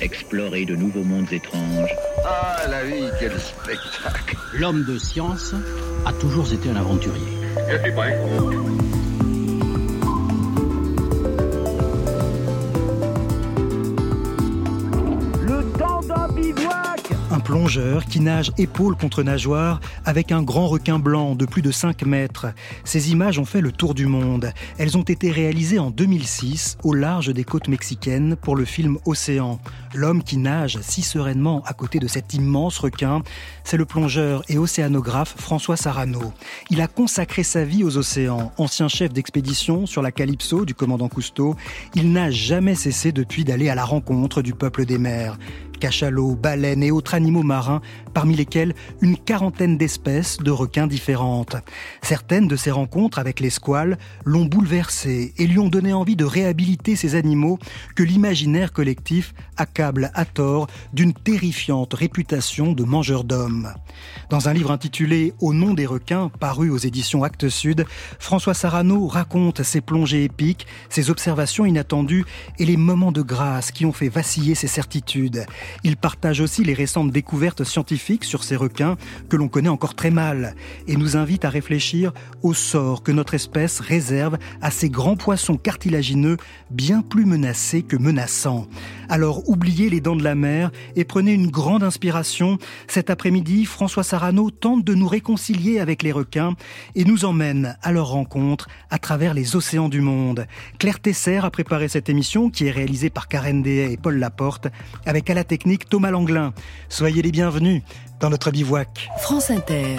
Explorer de nouveaux mondes étranges. Ah, la vie, quel spectacle L'homme de science a toujours été un aventurier. Je suis prêt. Plongeur qui nage épaule contre nageoire avec un grand requin blanc de plus de 5 mètres. Ces images ont fait le tour du monde. Elles ont été réalisées en 2006 au large des côtes mexicaines pour le film Océan. L'homme qui nage si sereinement à côté de cet immense requin, c'est le plongeur et océanographe François Sarano. Il a consacré sa vie aux océans. Ancien chef d'expédition sur la Calypso du commandant Cousteau, il n'a jamais cessé depuis d'aller à la rencontre du peuple des mers cachalots, baleines et autres animaux marins, parmi lesquels une quarantaine d'espèces de requins différentes. Certaines de ces rencontres avec les squales l'ont bouleversé et lui ont donné envie de réhabiliter ces animaux que l'imaginaire collectif accable à tort d'une terrifiante réputation de mangeurs d'hommes. Dans un livre intitulé Au nom des requins, paru aux éditions Actes Sud, François Sarano raconte ses plongées épiques, ses observations inattendues et les moments de grâce qui ont fait vaciller ses certitudes. Il partage aussi les récentes découvertes scientifiques sur ces requins que l'on connaît encore très mal et nous invite à réfléchir au sort que notre espèce réserve à ces grands poissons cartilagineux bien plus menacés que menaçants. Alors oubliez les dents de la mer et prenez une grande inspiration. Cet après-midi, François Sarano tente de nous réconcilier avec les requins et nous emmène à leur rencontre à travers les océans du monde. Claire Tesser a préparé cette émission qui est réalisée par Karen Dehay et Paul Laporte avec à Thomas Langlin. Soyez les bienvenus dans notre bivouac. France Inter.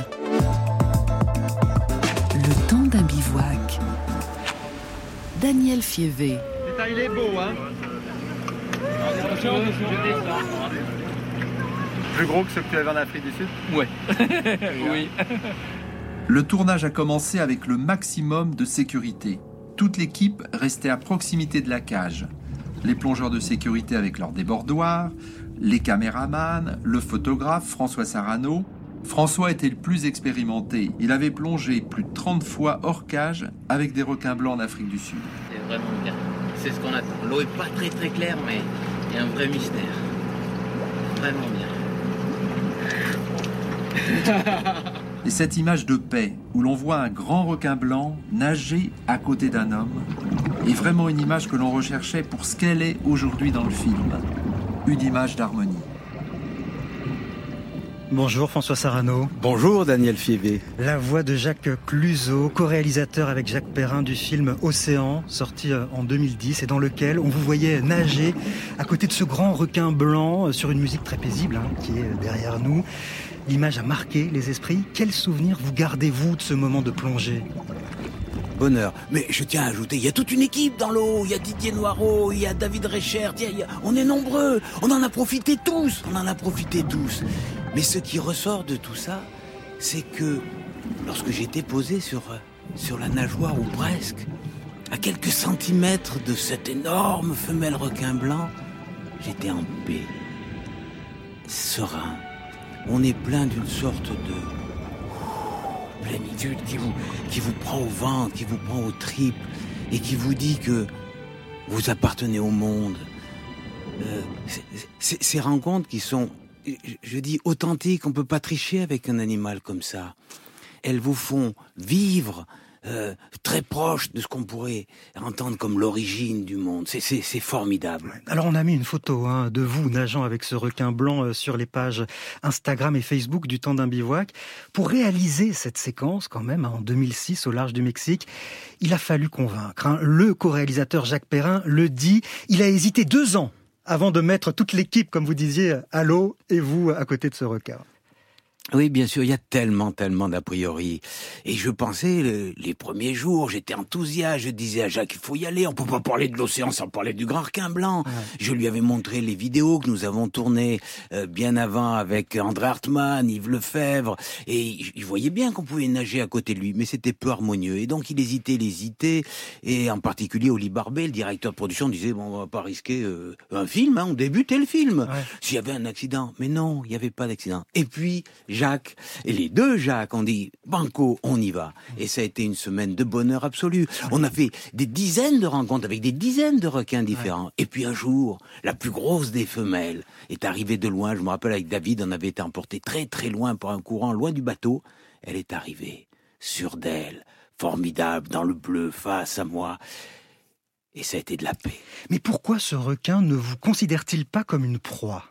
Le temps d'un bivouac. Daniel Fievé. Il est beau, hein Plus gros que ceux que tu avais en Afrique du Sud Ouais. oui. Le tournage a commencé avec le maximum de sécurité. Toute l'équipe restait à proximité de la cage. Les plongeurs de sécurité avec leurs débordoirs, les caméramans, le photographe François Sarano. François était le plus expérimenté. Il avait plongé plus de 30 fois hors cage avec des requins blancs en Afrique du Sud. C'est vraiment bien. C'est ce qu'on attend. L'eau est pas très très claire, mais il y a un vrai mystère. Vraiment bien. Et cette image de paix, où l'on voit un grand requin blanc nager à côté d'un homme, est vraiment une image que l'on recherchait pour ce qu'elle est aujourd'hui dans le film. Une image d'harmonie. Bonjour François Sarano. Bonjour Daniel Fievé. La voix de Jacques Cluzot, co-réalisateur avec Jacques Perrin du film Océan, sorti euh, en 2010 et dans lequel on vous voyait nager à côté de ce grand requin blanc euh, sur une musique très paisible hein, qui est derrière nous. L'image a marqué les esprits. Quel souvenir vous gardez-vous de ce moment de plongée? Mais je tiens à ajouter, il y a toute une équipe dans l'eau. Il y a Didier Noireau, il y a David Recher. On est nombreux. On en a profité tous. On en a profité tous. Mais ce qui ressort de tout ça, c'est que lorsque j'étais posé sur, sur la nageoire ou presque, à quelques centimètres de cette énorme femelle requin blanc, j'étais en paix, serein. On est plein d'une sorte de plénitude qui vous, qui vous prend au ventre, qui vous prend aux tripes et qui vous dit que vous appartenez au monde. Euh, ces rencontres qui sont, je dis, authentiques, on peut pas tricher avec un animal comme ça. Elles vous font vivre euh, très proche de ce qu'on pourrait entendre comme l'origine du monde. C'est- formidable. Alors on a mis une photo hein, de vous nageant avec ce requin blanc euh, sur les pages Instagram et Facebook du temps d'un bivouac. Pour réaliser cette séquence quand même hein, en 2006 au large du Mexique, il a fallu convaincre. hein. Le co-réalisateur Jacques Perrin le dit, il a hésité deux ans avant de mettre toute l'équipe, comme vous disiez, à l'eau et vous à côté de ce requin. Oui, bien sûr, il y a tellement, tellement d'a priori. Et je pensais, les premiers jours, j'étais enthousiaste, je disais à Jacques, il faut y aller, on peut pas parler de l'océan sans parler du grand requin blanc. Je lui avais montré les vidéos que nous avons tournées euh, bien avant avec André Hartmann, Yves Lefebvre, et il voyait bien qu'on pouvait nager à côté de lui, mais c'était peu harmonieux. Et donc il hésitait, il hésitait, et en particulier Oli Barbet, le directeur de production, disait, bon, on va pas risquer euh, un film, hein, on débutait le film. S'il y avait un accident. Mais non, il n'y avait pas d'accident. Et puis, Jacques, et les deux Jacques ont dit, Banco, on y va. Et ça a été une semaine de bonheur absolu. On a fait des dizaines de rencontres avec des dizaines de requins différents. Et puis un jour, la plus grosse des femelles est arrivée de loin. Je me rappelle avec David, on avait été emporté très très loin par un courant, loin du bateau. Elle est arrivée, sûre d'elle, formidable, dans le bleu, face à moi. Et ça a été de la paix. Mais pourquoi ce requin ne vous considère-t-il pas comme une proie?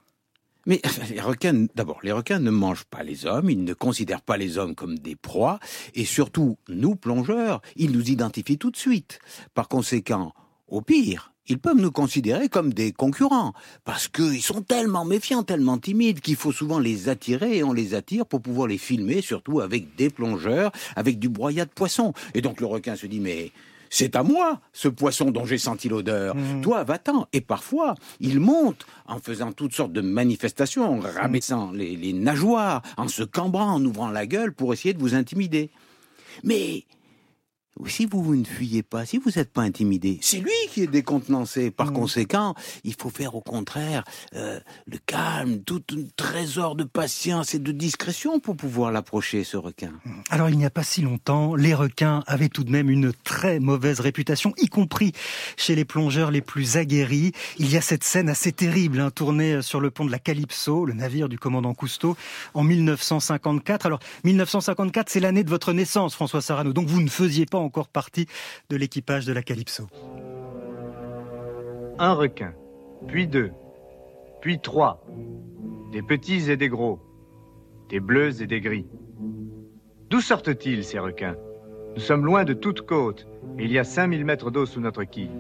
Mais les requins, d'abord, les requins ne mangent pas les hommes, ils ne considèrent pas les hommes comme des proies, et surtout, nous, plongeurs, ils nous identifient tout de suite. Par conséquent, au pire, ils peuvent nous considérer comme des concurrents, parce qu'ils sont tellement méfiants, tellement timides, qu'il faut souvent les attirer, et on les attire pour pouvoir les filmer, surtout avec des plongeurs, avec du broyat de poisson. Et donc le requin se dit, mais c'est à moi, ce poisson dont j'ai senti l'odeur. Mmh. Toi, va-t'en. Et parfois, il monte en faisant toutes sortes de manifestations, en rabaissant les, les nageoires, en se cambrant, en ouvrant la gueule pour essayer de vous intimider. Mais si vous, ne fuyez pas, si vous n'êtes pas intimidé, c'est lui qui est décontenancé. Par mmh. conséquent, il faut faire au contraire euh, le calme, tout un trésor de patience et de discrétion pour pouvoir l'approcher, ce requin. Mmh. Alors il n'y a pas si longtemps, les requins avaient tout de même une très mauvaise réputation, y compris chez les plongeurs les plus aguerris. Il y a cette scène assez terrible, hein, tournée sur le pont de la Calypso, le navire du commandant Cousteau, en 1954. Alors 1954, c'est l'année de votre naissance, François Sarano, donc vous ne faisiez pas encore partie de l'équipage de la Calypso. Un requin, puis deux, puis trois, des petits et des gros, des bleus et des gris. D'où sortent-ils ces requins? Nous sommes loin de toute côte et il y a 5000 mètres d'eau sous notre quille.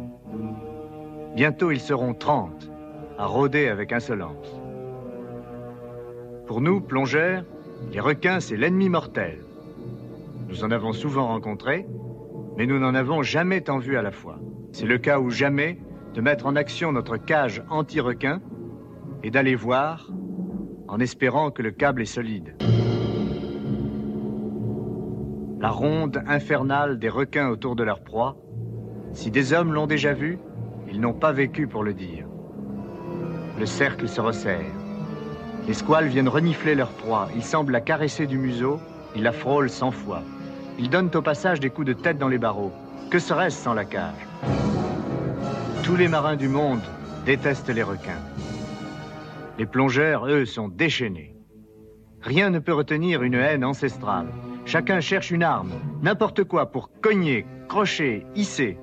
Bientôt ils seront 30 à rôder avec insolence. Pour nous, plongeurs, les requins, c'est l'ennemi mortel. Nous en avons souvent rencontré mais nous n'en avons jamais tant vu à la fois. C'est le cas ou jamais de mettre en action notre cage anti-requin et d'aller voir en espérant que le câble est solide. La ronde infernale des requins autour de leur proie, si des hommes l'ont déjà vu, ils n'ont pas vécu pour le dire. Le cercle se resserre. Les squales viennent renifler leur proie. Ils semblent la caresser du museau. Ils la frôlent cent fois. Ils donnent au passage des coups de tête dans les barreaux. Que serait-ce sans la cage? Tous les marins du monde détestent les requins. Les plongeurs, eux, sont déchaînés. Rien ne peut retenir une haine ancestrale. Chacun cherche une arme, n'importe quoi pour cogner, crocher, hisser.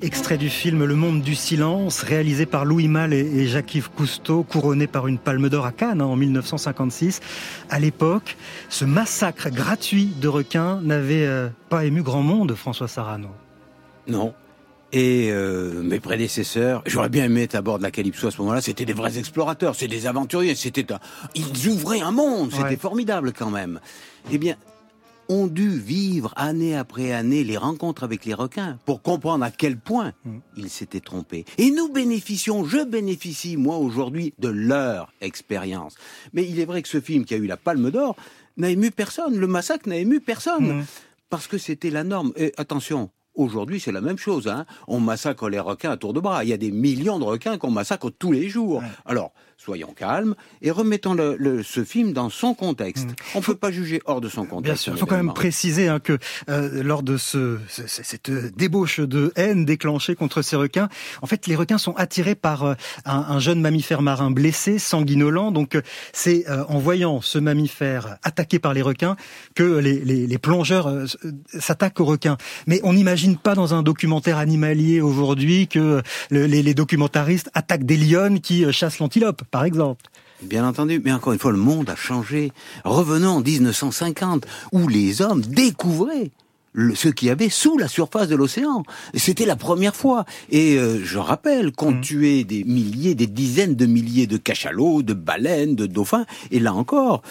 Extrait du film Le Monde du Silence, réalisé par Louis Malle et Jacques-Yves Cousteau, couronné par une palme d'or à Cannes hein, en 1956. À l'époque, ce massacre gratuit de requins n'avait euh, pas ému grand monde, François Sarano. Non. Et euh, mes prédécesseurs, j'aurais bien aimé être à bord de la Calypso à ce moment-là, c'était des vrais explorateurs, c'est des aventuriers, c'était ils ouvraient un monde, c'était formidable quand même. Eh bien, ont dû vivre année après année les rencontres avec les requins pour comprendre à quel point mm. ils s'étaient trompés. Et nous bénéficions, je bénéficie moi aujourd'hui de leur expérience. Mais il est vrai que ce film qui a eu la Palme d'Or n'a ému personne. Le massacre n'a ému personne. Mm. Parce que c'était la norme. Et attention, Aujourd'hui, c'est la même chose. Hein. On massacre les requins à tour de bras. Il y a des millions de requins qu'on massacre tous les jours. Alors, soyons calmes et remettons le, ce film dans son contexte. Mm. On ne peut pas juger hors de son contexte. Bien sûr, il faut quand même préciser hein, que euh, lors de ce, cette débauche de haine déclenchée contre ces requins, en fait, les requins sont attirés par euh, un, un, jeune mammifère marin blessé, sanguinolent. Donc, euh, c'est en voyant ce mammifère attaqué par les requins que les, les, les plongeurs s'attaquent aux requins. Mais on n'imagine pas dans un documentaire animalier aujourd'hui que les, les documentaristes attaquent des lionnes qui chassent l'antilope par exemple. Bien entendu, mais encore une fois, le monde a changé. Revenons en 1950, où les hommes découvraient ce qu'il y avait sous la surface de l'océan. C'était la première fois. Et euh, je rappelle qu'on mmh. tuait des milliers, des dizaines de milliers de cachalots, de baleines, de dauphins. Et là encore,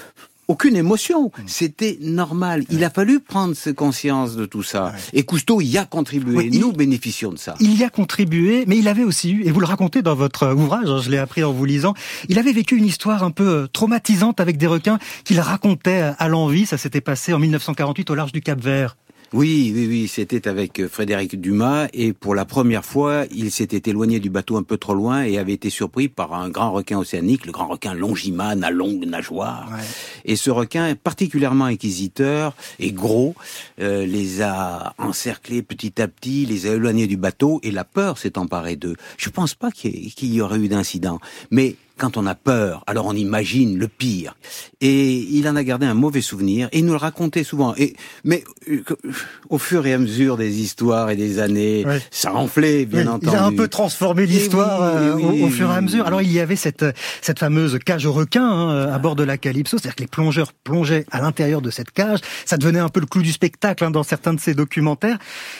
aucune émotion. Hmm. C'était normal. Il a fallu prendre conscience de tout ça. Et Cousteau y a contribué. Nous bénéficions de ça. Il y a contribué, mais il avait aussi eu, et vous le racontez dans votre ouvrage, hein, je l'ai appris en vous lisant, il avait vécu une histoire un peu euh, traumatisante avec des requins qu'il racontait à l'envie. Ça s'était passé en 1948 au large du Cap Vert. Oui, oui, oui, c'était avec euh, Frédéric Dumas et pour la première fois, il s'était éloigné du bateau un peu trop loin et avait été surpris par un grand requin océanique, le grand requin longimane à longue nageoire. Et ce requin, particulièrement inquisiteur et gros, euh, les a encerclés petit à petit, les a éloignés du bateau et la peur s'est emparée d'eux. Je pense pas qu'il y aurait eu d'incident, mais quand on a peur, alors on imagine le pire. Et il en a gardé un mauvais souvenir, et il nous le racontait souvent. Et, mais euh, au fur et à mesure des histoires et des années, ça enflait, bien entendu. Il a un peu transformé l'histoire euh, au, fur et à mesure. Alors il y avait cette, cette fameuse cage aux requins hein, à bord de la Calypso, c'est-à-dire que les plongeurs plongeaient à l'intérieur de cette cage. Ça devenait un peu le clou du spectacle hein, dans certains de ces documentaires.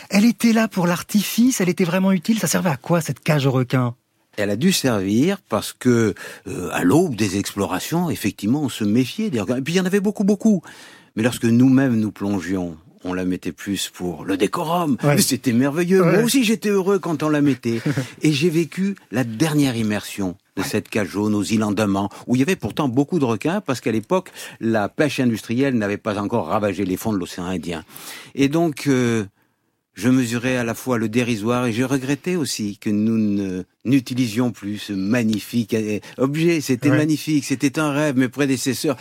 Elle était là pour l'artifice, elle était vraiment utile. Ça servait à quoi cette cage aux requins? Elle a dû servir parce que euh, à l'aube des explorations, effectivement, on se méfiait des requins. Et puis il y en avait beaucoup, beaucoup. Mais lorsque nous-mêmes nous plongions, on la mettait plus pour le décorum. C'était merveilleux. Moi aussi, j'étais heureux quand on la mettait. Et j'ai vécu la dernière immersion de cette cage jaune aux îles Andaman, où il y avait pourtant beaucoup de requins, parce qu'à l'époque, la pêche industrielle n'avait pas encore ravagé les fonds de l'océan Indien. Et donc, euh, je mesurais à la fois le dérisoire et je regrettais aussi que nous n'utilisions plus ce magnifique euh, objet. C'était magnifique, c'était un rêve, mes prédécesseurs.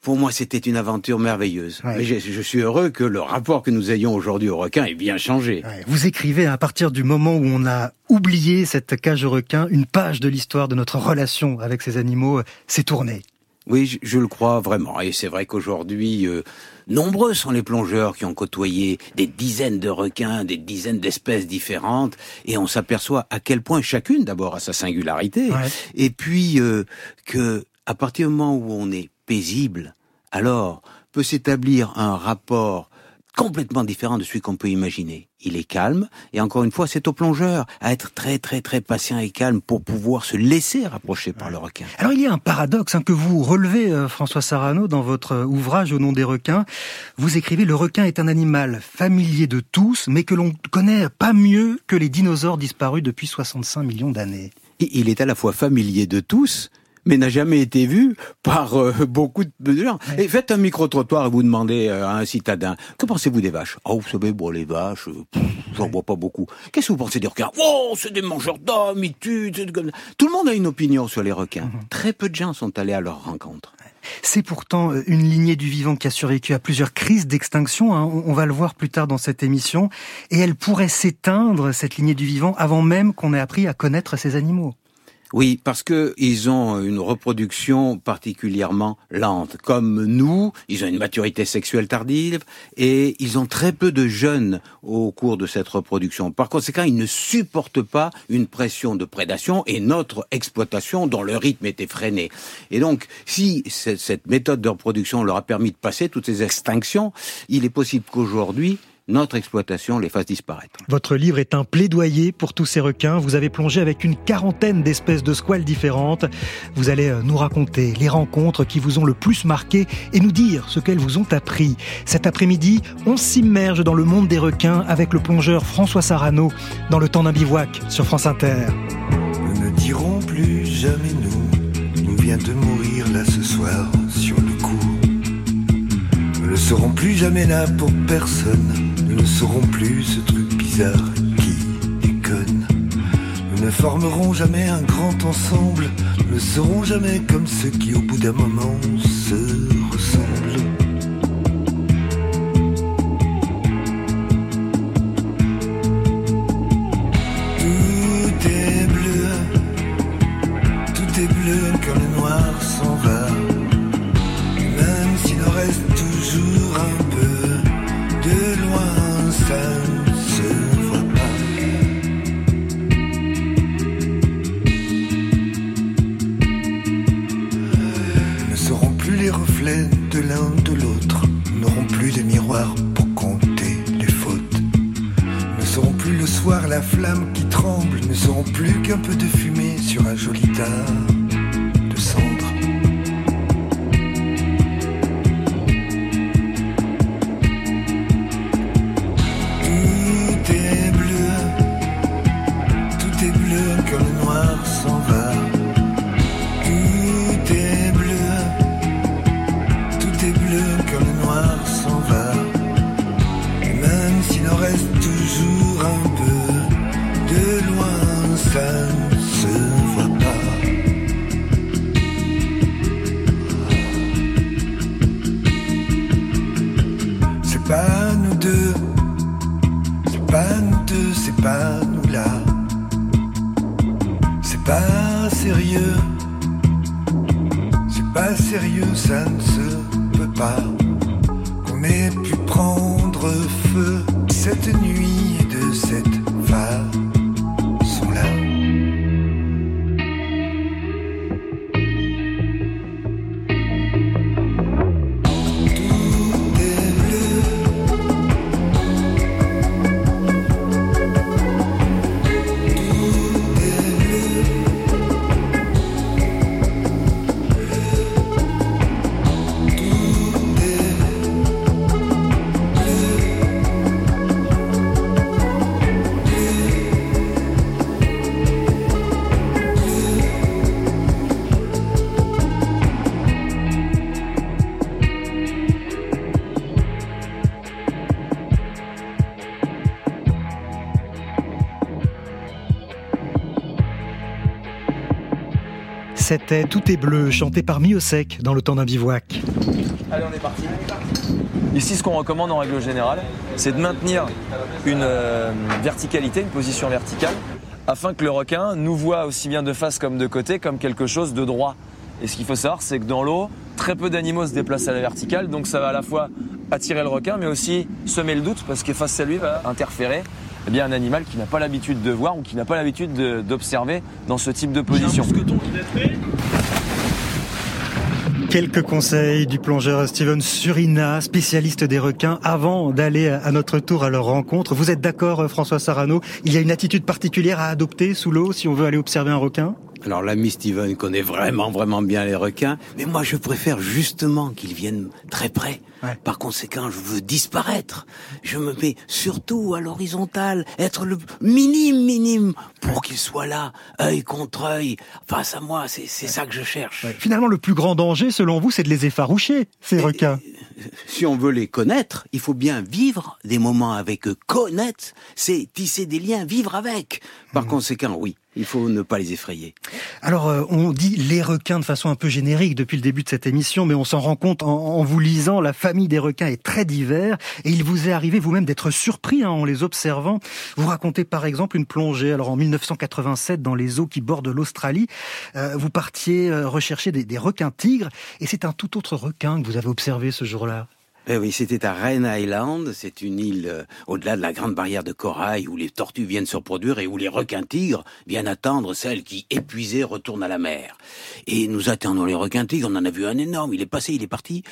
Pour moi, c'était une aventure merveilleuse. Mais je, suis heureux que le rapport que nous ayons aujourd'hui au requin ait bien changé. Vous écrivez à partir du moment où on a oublié cette cage au requin, une page de l'histoire de notre relation avec ces animaux s'est tournée. Oui, je, le crois vraiment. Et c'est vrai qu'aujourd'hui, euh, nombreux sont les plongeurs qui ont côtoyé des dizaines de requins, des dizaines d'espèces différentes, et on s'aperçoit à quel point chacune, d'abord, a sa singularité, et puis euh, que à partir du moment où on est paisible, alors peut s'établir un rapport complètement différent de celui qu'on peut imaginer. Il est calme, et encore une fois, c'est au plongeur à être très très très patient et calme pour pouvoir se laisser rapprocher par le requin. Alors il y a un paradoxe hein, que vous relevez, euh, François Sarano, dans votre euh, ouvrage Au nom des requins. Vous écrivez le requin est un animal familier de tous, mais que l'on connaît pas mieux que les dinosaures disparus depuis 65 millions d'années. Il est à la fois familier de tous, mais n'a jamais été vu par euh, beaucoup de gens. Et faites un micro-trottoir et vous demandez euh, à un citadin, que pensez-vous des vaches? Oh, vous savez, bon, les vaches, euh, j'en vois pas beaucoup. Qu'est-ce que vous pensez des requins? Oh, c'est des mangeurs d'hommes, ils tuent. Tout le monde a une opinion sur les requins. Mhm. Très peu de gens sont allés à leur rencontre. C'est pourtant une lignée du vivant qui a survécu à plusieurs crises d'extinction. Hein. On va le voir plus tard dans cette émission. Et elle pourrait s'éteindre, cette lignée du vivant, avant même qu'on ait appris à connaître ces animaux. Oui, parce que ils ont une reproduction particulièrement lente. Comme nous, ils ont une maturité sexuelle tardive et ils ont très peu de jeunes au cours de cette reproduction. Par conséquent, ils ne supportent pas une pression de prédation et notre exploitation dont le rythme est effréné. Et donc, si cette méthode de reproduction leur a permis de passer toutes ces extinctions, il est possible qu'aujourd'hui, notre exploitation les fasse disparaître. Votre livre est un plaidoyer pour tous ces requins. Vous avez plongé avec une quarantaine d'espèces de squales différentes. Vous allez euh, nous raconter les rencontres qui vous ont le plus marqué et nous dire ce qu'elles vous ont appris. Cet après-midi, on s'immerge dans le monde des requins avec le plongeur François Sarano dans le temps d'un bivouac sur France Inter. Nous ne dirons plus jamais nous, nous vient de mourir là ce soir sur le coup. Nous ne serons plus jamais là pour personne nous ne serons plus ce truc bizarre qui déconne. Nous ne formerons jamais un grand ensemble. Nous ne serons jamais comme ceux qui au bout d'un moment se ça ne se peut pas. Qu'on ait pu prendre feu cette nuit de cette façon-là. Tout est bleu, chanté par Miosek dans le temps d'un bivouac. Allez, on est parti. Ici, ce qu'on recommande en règle générale, c'est de maintenir une euh, verticalité, une position verticale, afin que le requin nous voit aussi bien de face comme de côté comme quelque chose de droit. Et ce qu'il faut savoir, c'est que dans l'eau, très peu d'animaux se déplacent à la verticale, donc ça va à la fois attirer le requin, mais aussi semer le doute, parce que face à lui va interférer eh bien, un animal qui n'a pas l'habitude de voir ou qui n'a pas l'habitude de- d'observer dans ce type de position. Quelques conseils du plongeur Steven Surina, spécialiste des requins, avant d'aller à notre tour à leur rencontre. Vous êtes d'accord, François Sarano? Il y a une attitude particulière à adopter sous l'eau si on veut aller observer un requin? Alors l'ami Steven connaît vraiment, vraiment bien les requins, mais moi je préfère justement qu'ils viennent très près. Par conséquent, je veux disparaître. Je me mets surtout à l'horizontale, être le minime, minime, pour qu'ils soient là, œil contre œil, face à moi. C'est c'est ça que je cherche. Finalement, le plus grand danger, selon vous, c'est de les effaroucher, ces requins. Si on veut les connaître, il faut bien vivre des moments avec eux. Connaître, c'est tisser des liens, vivre avec. Par conséquent, oui, il faut ne pas les effrayer. Alors, euh, on dit les requins de façon un peu générique depuis le début de cette émission, mais on s'en rend compte en, vous lisant. La famille des requins est très divers et il vous est arrivé vous-même d'être surpris hein, en les observant. Vous racontez par exemple une plongée. Alors en 1987, dans les eaux qui bordent l'Australie, euh, vous partiez euh, rechercher des requins tigres et c'est un tout autre requin que vous avez observé ce jour-là. Eh oui, c'était à Rhine Island. C'est une île euh, au-delà de la grande barrière de corail où les tortues viennent se reproduire et où les requins-tigres viennent attendre celles qui, épuisées, retournent à la mer. Et nous attendons les requins-tigres. On en a vu un énorme. Il est passé, il est parti.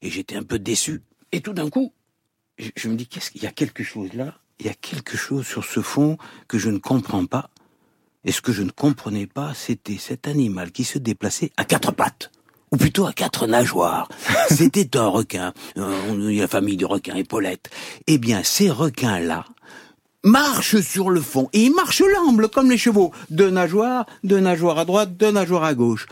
Et j'étais un peu déçu. Et tout d'un coup, je, je me dis, qu'est-ce qu'il y a quelque chose là? Il y a quelque chose sur ce fond que je ne comprends pas. Et ce que je ne comprenais pas, c'était cet animal qui se déplaçait à quatre pattes ou plutôt à quatre nageoires. C'était un requin. Euh, on- il y a la famille de requins, épaulette. Eh bien, ces requins-là marchent sur le fond. Et ils marchent l'amble, comme les chevaux. Deux nageoires, deux nageoires à droite, deux nageoires à gauche.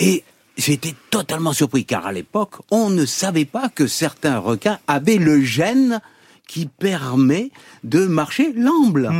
Et j'étais totalement surpris, car à l'époque, on ne savait pas que certains requins avaient le gène qui permet de marcher l'amble.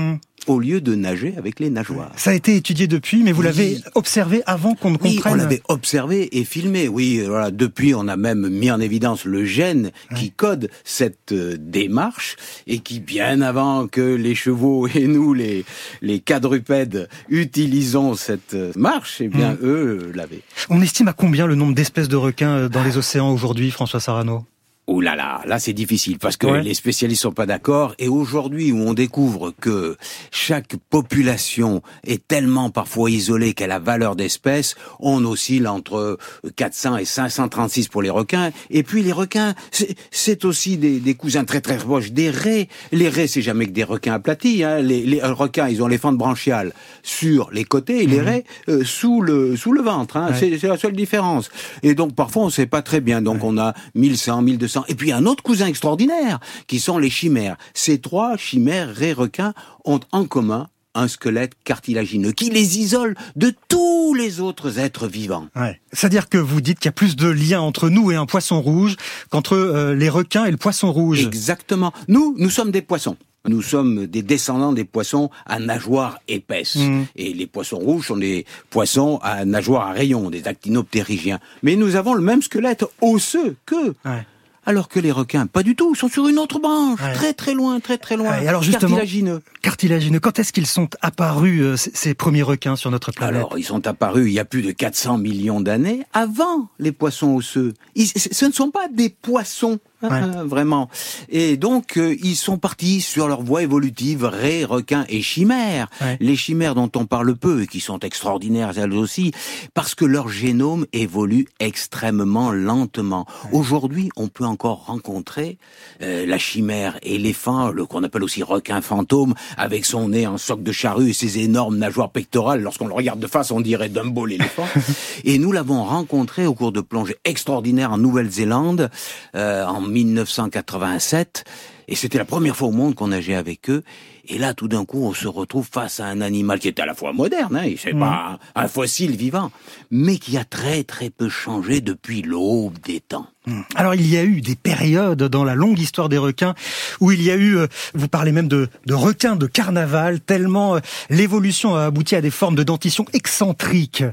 Au lieu de nager avec les nageoires. Ça a été étudié depuis, mais vous Oui. l'avez observé avant qu'on ne Oui, comprenne. on l'avait observé et filmé. Oui, euh, voilà. Depuis, on a même mis en évidence le gène qui code cette euh, démarche et qui, bien avant que les chevaux et nous, les les quadrupèdes, utilisons cette euh, marche, eh bien, Mm. eux euh, l'avaient. On estime à combien le nombre d'espèces de requins dans les océans aujourd'hui, François Sarano? Oh là là, là c'est difficile parce que Ouais. les spécialistes sont pas d'accord et aujourd'hui où on découvre que chaque population est tellement parfois isolée qu'elle a valeur d'espèce, on oscille entre 400 et 536 pour les requins et puis les requins c'est- aussi des, des cousins très très proches des raies. Les raies c'est jamais que des requins aplatis, hein. les, les requins ils ont les fentes branchiales sur les côtés et les raies euh, sous le sous le ventre, hein. Ouais. c'est c'est la seule différence. Et donc parfois on sait pas très bien. Donc on a 1100, 1200. Et puis un autre cousin extraordinaire qui sont les chimères. Ces trois chimères raies requins ont en commun un squelette cartilagineux qui les isole de tous les autres êtres vivants. Ouais. C'est-à-dire que vous dites qu'il y a plus de liens entre nous et un poisson rouge qu'entre euh, les requins et le poisson rouge. Exactement. Nous, nous sommes des poissons. Nous sommes des descendants des poissons à nageoires épaisses. Mhm. Et les poissons rouges sont des poissons à nageoires à rayons, des actinoptérygiens. Mais nous avons le même squelette osseux qu'eux. Ouais. Alors que les requins, pas du tout, sont sur une autre branche, Ouais. très très loin, très très loin. Ouais, et alors justement- Cartilagineux. Cartilagineux, quand est-ce qu'ils sont apparus, euh, ces, premiers requins sur notre planète? Alors, ils sont apparus il y a plus de 400 millions d'années avant les poissons osseux. Ils- ce ne sont pas des poissons, Ouais. vraiment. Et donc, euh, ils sont partis sur leur voie évolutive, raies, requins et chimères. Ouais. Les chimères dont on parle peu et qui sont extraordinaires elles aussi, parce que leur génome évolue extrêmement lentement. Aujourd'hui, on peut encore rencontrer euh, la chimère éléphant, le qu'on appelle aussi requin fantôme, avec son nez en soc de charrue et ses énormes nageoires pectorales. Lorsqu'on le regarde de face, on dirait Dumbo l'éléphant. et nous l'avons rencontré au cours de plongées extraordinaires en Nouvelle-Zélande euh, en 1987. Et c'était la première fois au monde qu'on nageait avec eux. Et là, tout d'un coup, on se retrouve face à un animal qui est à la fois moderne, hein, c'est pas un, un fossile vivant, mais qui a très très peu changé depuis l'aube des temps. Alors il y a eu des périodes dans la longue histoire des requins où il y a eu, euh, vous parlez même de, de requins de carnaval, tellement euh, l'évolution a abouti à des formes de dentition excentriques.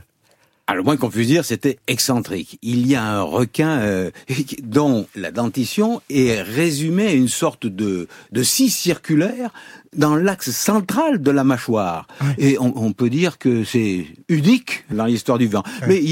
Alors, le moins qu'on puisse dire, c'était excentrique. Il y a un requin euh, dont la dentition est résumée à une sorte de, de scie circulaire dans l'axe central de la mâchoire. Et on, on peut dire que c'est unique dans l'histoire du vivant. Mais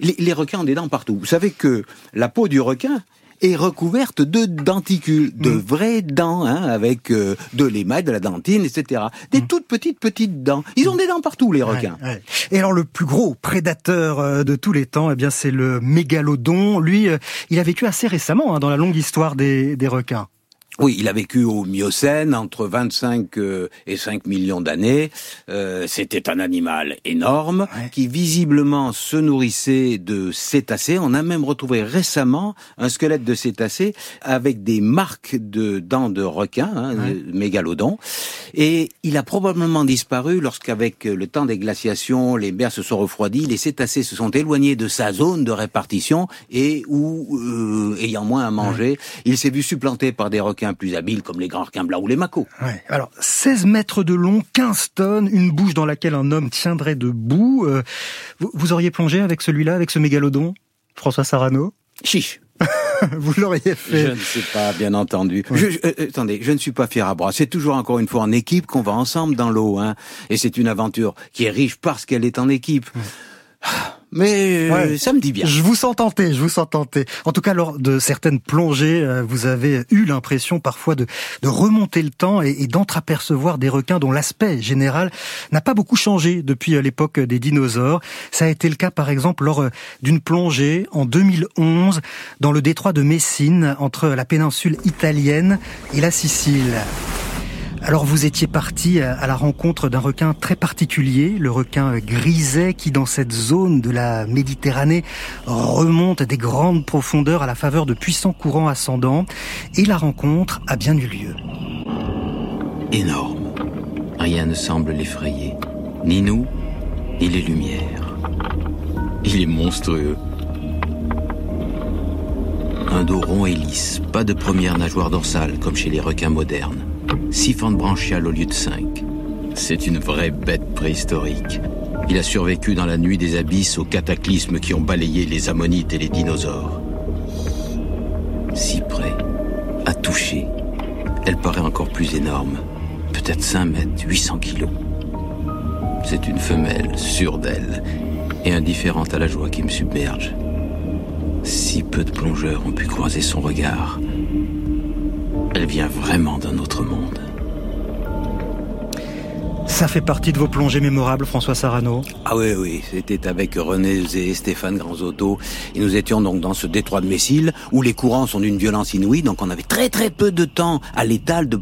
les requins ont des dents partout. Vous savez que la peau du requin est recouverte de denticules, de vraies dents, hein, avec euh, de l'émail, de la dentine, etc. Des toutes petites petites dents. Ils ont des dents partout, les requins. Ouais, ouais. Et alors le plus gros prédateur euh, de tous les temps, eh bien c'est le mégalodon. Lui, euh, il a vécu assez récemment hein, dans la longue histoire des, des requins. Oui, il a vécu au Miocène entre 25 euh, et 5 millions d'années. Euh, C'était un animal énorme qui visiblement se nourrissait de cétacés. On a même retrouvé récemment un squelette de cétacé avec des marques de dents de requin, hein, de mégalodon. Et il a probablement disparu lorsqu'avec le temps des glaciations, les mers se sont refroidies, les cétacés se sont éloignés de sa zone de répartition et où, euh, ayant moins à manger, il s'est vu supplanté par des requins plus habiles comme les grands requins blancs ou les macos. Ouais. Alors 16 mètres de long, 15 tonnes, une bouche dans laquelle un homme tiendrait debout. Euh, vous, vous auriez plongé avec celui-là, avec ce mégalodon, François Sarano? Chiche. Vous l'auriez fait. Je ne sais pas, bien entendu. Je, je- euh, attendez, je ne suis pas fier à bras. C'est toujours encore une fois en équipe qu'on va ensemble dans l'eau, hein. Et c'est une aventure qui est riche parce qu'elle est en équipe. Mais Ouais. ça me dit bien. Je vous sens tenté, je vous sens tenté. En tout cas, lors de certaines plongées, euh, vous avez eu l'impression parfois de, de remonter le temps et, et d'entreapercevoir des requins dont l'aspect général n'a pas beaucoup changé depuis euh, l'époque des dinosaures. Ça a été le cas, par exemple, lors euh, d'une plongée en 2011 dans le détroit de Messine, entre la péninsule italienne et la Sicile. Alors vous étiez parti à la rencontre d'un requin très particulier, le requin griset qui dans cette zone de la Méditerranée remonte des grandes profondeurs à la faveur de puissants courants ascendants et la rencontre a bien eu lieu. Énorme. Rien ne semble l'effrayer. Ni nous, ni les lumières. Il est monstrueux. Un dos rond et lisse, pas de première nageoire dorsale comme chez les requins modernes. Six fentes branchiales au lieu de cinq. C'est une vraie bête préhistorique. Il a survécu dans la nuit des abysses aux cataclysmes qui ont balayé les ammonites et les dinosaures. Si près, à toucher, elle paraît encore plus énorme. Peut-être 5 mètres, 800 kilos. C'est une femelle, sûre d'elle, et indifférente à la joie qui me submerge. Si si peu de plongeurs ont pu croiser son regard. Elle vient vraiment d'un autre monde. Ça fait partie de vos plongées mémorables, François Sarano Ah oui, oui, c'était avec René et Stéphane Granzotto. Et nous étions donc dans ce détroit de Messile, où les courants sont d'une violence inouïe, donc on avait très très peu de temps à l'étal de,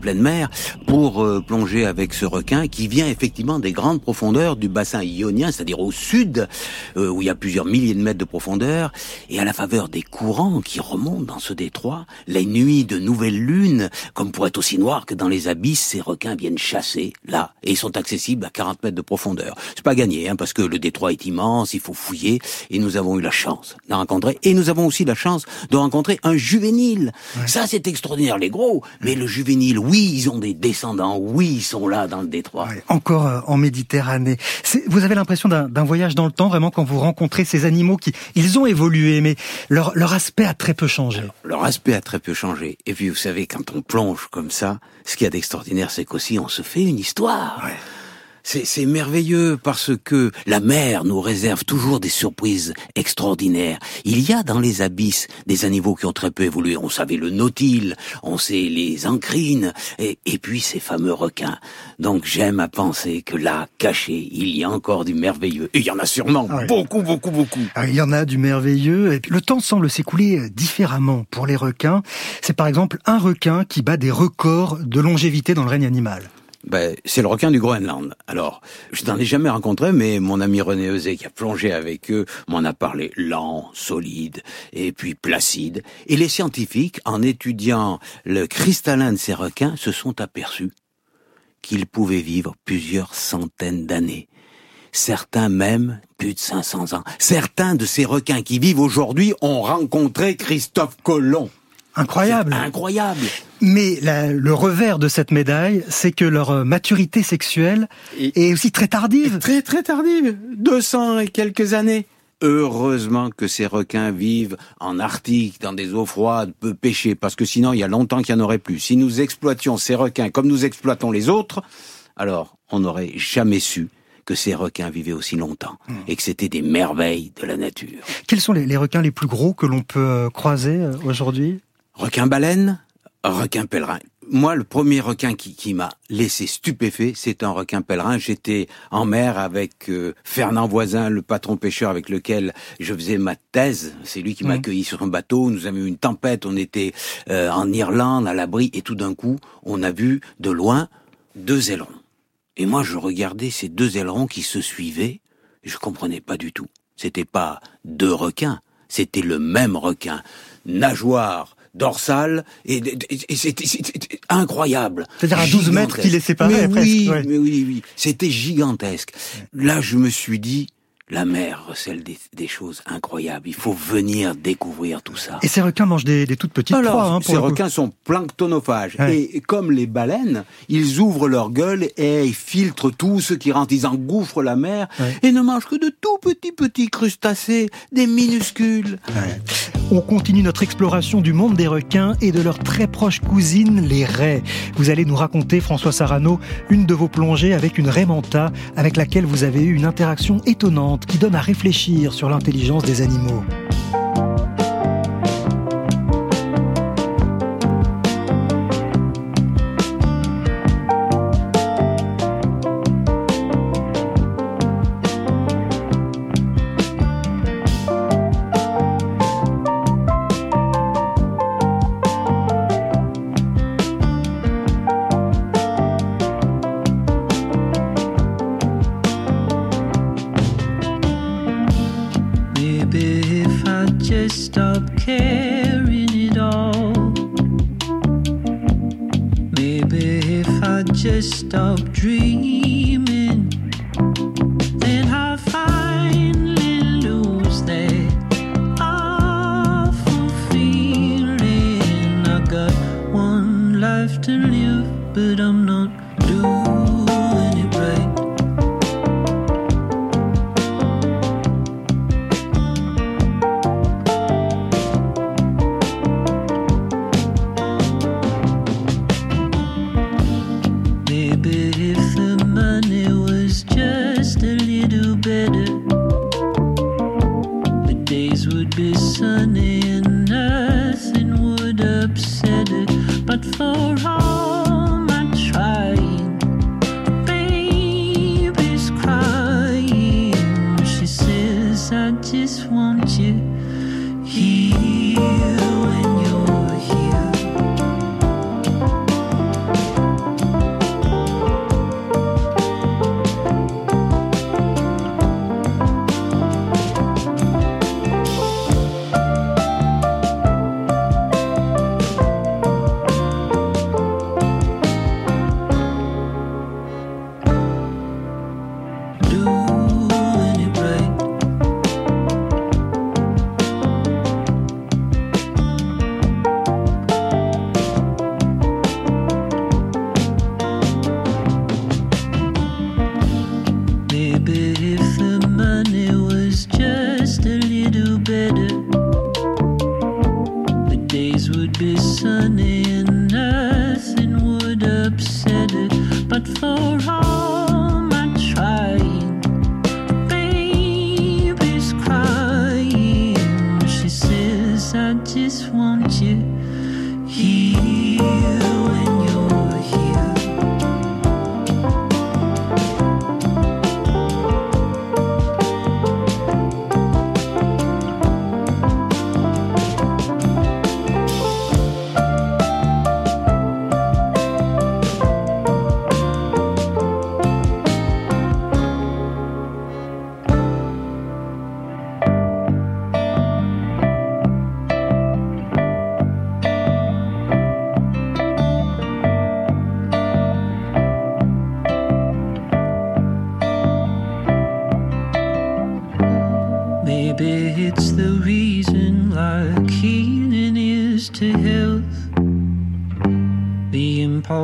pleine mer pour euh, plonger avec ce requin qui vient effectivement des grandes profondeurs du bassin ionien, c'est-à-dire au sud, euh, où il y a plusieurs milliers de mètres de profondeur, et à la faveur des courants qui remontent dans ce détroit, les nuits de nouvelle lune, comme pour être aussi noir que dans les abysses, ces requins viennent chasser là et ils sont accessibles à 40 mètres de profondeur. C'est pas gagné, hein, parce que le détroit est immense, il faut fouiller, et nous avons eu la chance de rencontrer, et nous avons aussi la chance de rencontrer un juvénile. Ça, c'est extraordinaire, les gros, mais le juvénile, oui, ils ont des descendants, oui, ils sont là dans le détroit. encore euh, en Méditerranée. Vous avez l'impression d'un voyage dans le temps, vraiment, quand vous rencontrez ces animaux qui, ils ont évolué, mais leur, leur aspect a très peu changé. leur aspect a très peu changé. Et puis, vous savez, quand on plonge comme ça, ce qu'il y a d'extraordinaire, c'est qu'aussi on se fait une histoire. C'est merveilleux parce que la mer nous réserve toujours des surprises extraordinaires. Il y a dans les abysses des animaux qui ont très peu évolué. On savait le nautile, on sait les encrines, et, et puis ces fameux requins. Donc j'aime à penser que là, caché, il y a encore du merveilleux. Et il y en a sûrement beaucoup, beaucoup, beaucoup. Ah, il y en a du merveilleux. Et puis le temps semble s'écouler différemment pour les requins. C'est par exemple un requin qui bat des records de longévité dans le règne animal ben, c'est le requin du Groenland. Alors, je n'en ai jamais rencontré, mais mon ami René Eusé, qui a plongé avec eux, m'en a parlé lent, solide, et puis placide. Et les scientifiques, en étudiant le cristallin de ces requins, se sont aperçus qu'ils pouvaient vivre plusieurs centaines d'années. Certains même plus de 500 ans. Certains de ces requins qui vivent aujourd'hui ont rencontré Christophe Colomb. Incroyable. Incroyable. Mais le revers de cette médaille, c'est que leur euh, maturité sexuelle est aussi très tardive. Très très tardive. 200 et quelques années. Heureusement que ces requins vivent en Arctique, dans des eaux froides, peu pêchées, parce que sinon il y a longtemps qu'il n'y en aurait plus. Si nous exploitions ces requins comme nous exploitons les autres, alors on n'aurait jamais su que ces requins vivaient aussi longtemps hmm. et que c'était des merveilles de la nature. Quels sont les, requins les plus gros que l'on peut euh, croiser euh, aujourd'hui? Requin-baleine, requin-pèlerin. Moi, le premier requin qui, m'a laissé stupéfait, c'est un requin pèlerin. J'étais en mer avec euh, Fernand Voisin, le patron pêcheur avec lequel je faisais ma thèse. C'est lui qui m'a mmh. accueilli sur un bateau. Nous avions eu une tempête. On était euh, en Irlande, à l'abri, et tout d'un coup, on a vu de loin deux ailerons. Et moi, je regardais ces deux ailerons qui se suivaient. Je comprenais pas du tout. C'était pas deux requins, c'était le même requin. Nageoire dorsale, et, c'était incroyable. C'est-à-dire à 12 mètres qui les séparaient presque. Oui, mais oui, oui, c'était gigantesque. Là, je me suis dit, la mer recèle des, choses incroyables. Il faut venir découvrir tout ça. Et ces requins mangent des, toutes petites proies. Hein, ces requins sont planctonophages. Et comme les baleines, ils ouvrent leur gueule et ils filtrent tout ce qui rentre. Ils engouffrent la mer et ne mangent que de tout petits petits crustacés, des minuscules. On continue notre exploration du monde des requins et de leur très proche cousine, les raies. Vous allez nous raconter, François Sarano, une de vos plongées avec une raie manta avec laquelle vous avez eu une interaction étonnante qui donne à réfléchir sur l'intelligence des animaux.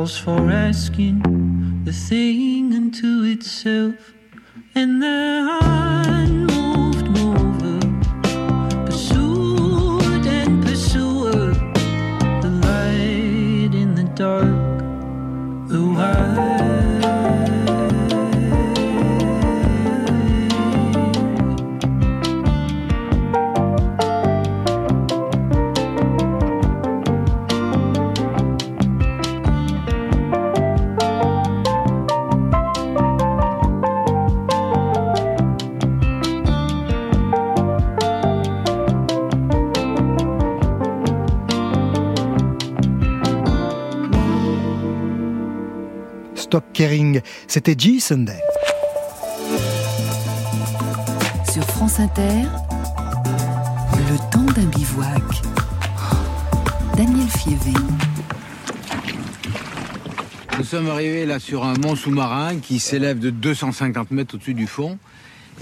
Impulse for asking the thing unto itself. And the C'était G Sunday. Sur France Inter, le temps d'un bivouac. Daniel Fievé. Nous sommes arrivés là sur un mont sous-marin qui s'élève de 250 mètres au-dessus du fond.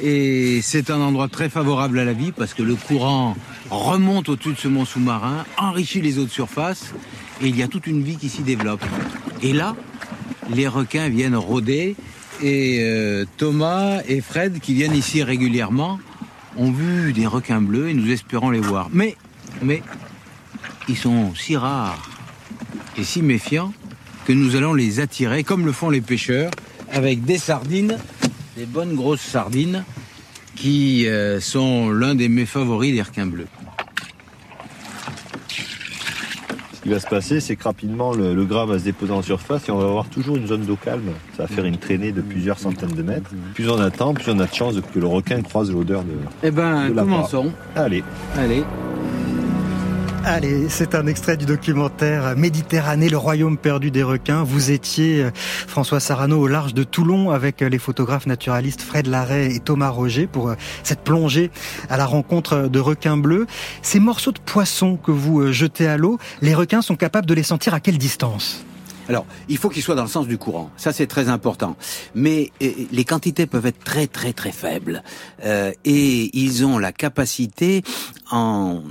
Et c'est un endroit très favorable à la vie parce que le courant remonte au-dessus de ce mont sous-marin, enrichit les eaux de surface et il y a toute une vie qui s'y développe. Et là, les requins viennent rôder et euh, Thomas et Fred qui viennent ici régulièrement ont vu des requins bleus et nous espérons les voir. Mais, ils sont si rares et si méfiants que nous allons les attirer comme le font les pêcheurs avec des sardines, des bonnes grosses sardines qui euh, sont l'un des mes favoris des requins bleus. Ce qui va se passer, c'est que rapidement le, le gras va se déposer en surface et on va avoir toujours une zone d'eau calme. Ça va faire une traînée de plusieurs centaines de mètres. Plus on attend, plus on a de chances que le requin croise l'odeur de. Eh ben, de la commençons. Allez. Allez. Allez, c'est un extrait du documentaire Méditerranée, le royaume perdu des requins. Vous étiez, euh, François Sarano, au large de Toulon avec euh, les photographes naturalistes Fred Larrey et Thomas Roger pour euh, cette plongée à la rencontre de requins bleus. Ces morceaux de poisson que vous jetez à l'eau, les requins sont capables de les sentir à quelle distance? Alors, il faut qu'il soit dans le sens du courant. Ça, c'est très important. Mais euh, les quantités peuvent être très, très, très faibles. Euh, et ils ont la capacité, en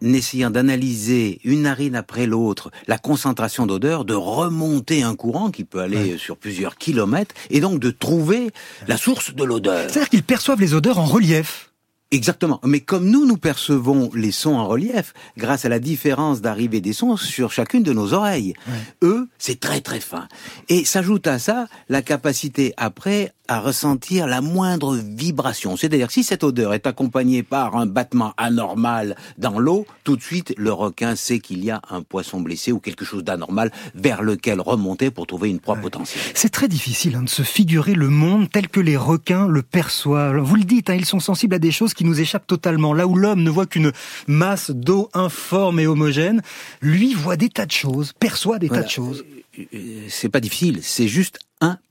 essayant d'analyser une narine après l'autre, la concentration d'odeur, de remonter un courant qui peut aller sur plusieurs kilomètres, et donc de trouver la source de l'odeur. C'est-à-dire qu'ils perçoivent les odeurs en relief. Exactement. Mais comme nous, nous percevons les sons en relief, grâce à la différence d'arrivée des sons sur chacune de nos oreilles. Eux, c'est très très fin. Et s'ajoute à ça la capacité après à ressentir la moindre vibration. C'est-à-dire que si cette odeur est accompagnée par un battement anormal dans l'eau, tout de suite le requin sait qu'il y a un poisson blessé ou quelque chose d'anormal vers lequel remonter pour trouver une proie potentielle. C'est très difficile hein, de se figurer le monde tel que les requins le perçoivent. Vous le dites, hein, ils sont sensibles à des choses qui nous échappent totalement. Là où l'homme ne voit qu'une masse d'eau informe et homogène, lui voit des tas de choses, perçoit des Voilà. tas de choses. Euh, C'est pas difficile, c'est juste impossible.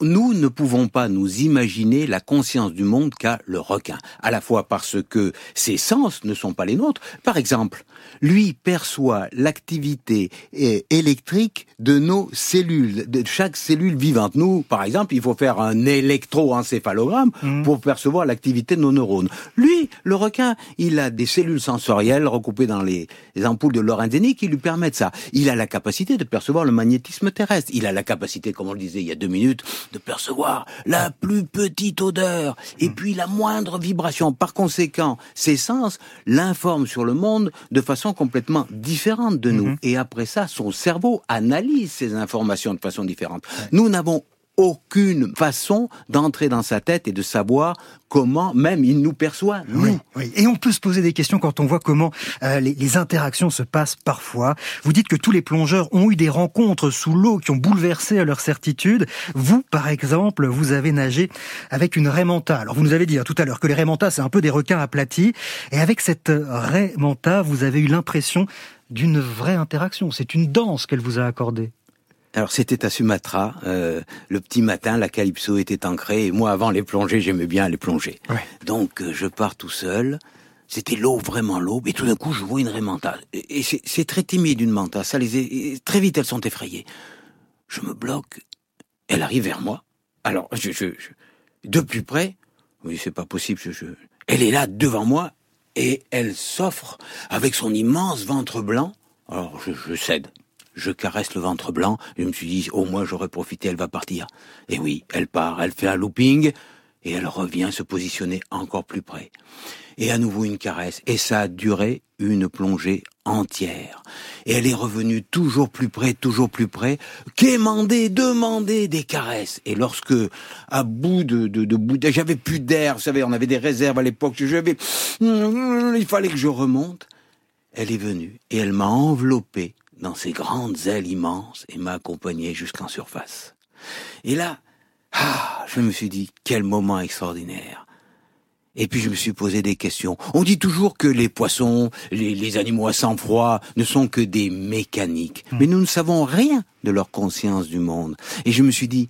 Nous ne pouvons pas nous imaginer la conscience du monde qu'a le requin, à la fois parce que ses sens ne sont pas les nôtres. Par exemple, lui perçoit l'activité eh, électrique de nos cellules, de chaque cellule vivante. Nous, par exemple, il faut faire un électroencéphalogramme pour percevoir l'activité de nos neurones. Lui, le requin, il a des cellules sensorielles recoupées dans les, les ampoules de Lorenzini qui lui permettent ça. Il a la capacité de percevoir le magnétisme terrestre. Il a la capacité, comme on le disait il y a deux minutes, de percevoir la plus petite odeur et puis la moindre vibration. Par conséquent, ses sens l'informent sur le monde de façon complètement différente de nous. Et après ça, son cerveau analyse ces informations de façon différente. Nous n'avons aucune façon d'entrer dans sa tête et de savoir comment même il nous perçoit, nous. Oui. Et on peut se poser des questions quand on voit comment euh, les, interactions se passent parfois. Vous dites que tous les plongeurs ont eu des rencontres sous l'eau qui ont bouleversé leur certitude. Vous, par exemple, vous avez nagé avec une raie. Alors vous nous avez dit hein, tout à l'heure que les raies manta, c'est un peu des requins aplatis. Et avec cette raie vous avez eu l'impression d'une vraie interaction. C'est une danse qu'elle vous a accordée. Alors c'était à Sumatra, euh, le petit matin, la calypso était ancrée, et moi avant les plongées, j'aimais bien les plonger. Donc euh, je pars tout seul, c'était l'eau, vraiment l'eau, et tout d'un coup je vois une raie manta. Et, et c'est très timide une manta, ça les est- très vite elles sont effrayées. Je me bloque, elle arrive vers moi. Alors je, je, je- de plus près, oui c'est pas possible, je, je- elle est là devant moi, et elle s'offre avec son immense ventre blanc. Alors je, je cède. Je caresse le ventre blanc, je me suis dit, au moins j'aurais profité, elle va partir. Et oui, elle part, elle fait un looping, et elle revient se positionner encore plus près. Et à nouveau une caresse, et ça a duré une plongée entière. Et elle est revenue toujours plus près, toujours plus près, quémander, demander des caresses. Et lorsque, à bout de, de, de bout, j'avais plus d'air, vous savez, on avait des réserves à l'époque, j'avais, il fallait que je remonte. Elle est venue, et elle m'a enveloppé dans ses grandes ailes immenses et m'a accompagné jusqu'en surface. Et là, ah, je me suis dit, quel moment extraordinaire. Et puis je me suis posé des questions. On dit toujours que les poissons, les, les animaux à sang-froid ne sont que des mécaniques. Mais nous ne savons rien de leur conscience du monde. Et je me suis dit,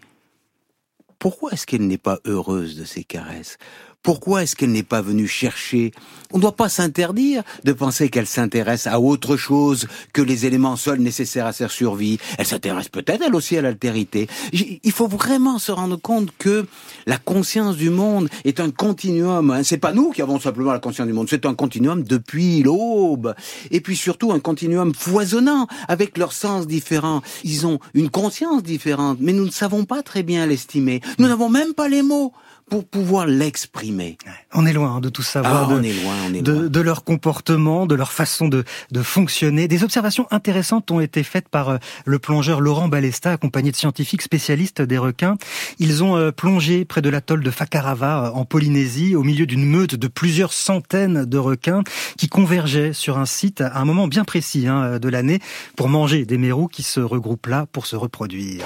pourquoi est-ce qu'elle n'est pas heureuse de ces caresses? Pourquoi est-ce qu'elle n'est pas venue chercher? On ne doit pas s'interdire de penser qu'elle s'intéresse à autre chose que les éléments seuls nécessaires à sa survie. Elle s'intéresse peut-être elle aussi à l'altérité. Il faut vraiment se rendre compte que la conscience du monde est un continuum. Hein. C'est pas nous qui avons simplement la conscience du monde, c'est un continuum depuis l'aube. Et puis surtout un continuum foisonnant avec leurs sens différents. Ils ont une conscience différente, mais nous ne savons pas très bien l'estimer. Nous n'avons même pas les mots pour pouvoir l'exprimer. On est loin hein, de tout savoir, Ah, de, on est loin, on est de, loin. de leur comportement, de leur façon de, de fonctionner. Des observations intéressantes ont été faites par euh, le plongeur Laurent Balesta, accompagné de scientifiques spécialistes des requins. Ils ont euh, plongé près de l'atoll de Fakarava, euh, en Polynésie, au milieu d'une meute de plusieurs centaines de requins qui convergeaient sur un site à un moment bien précis hein, de l'année pour manger des mérous qui se regroupent là pour se reproduire.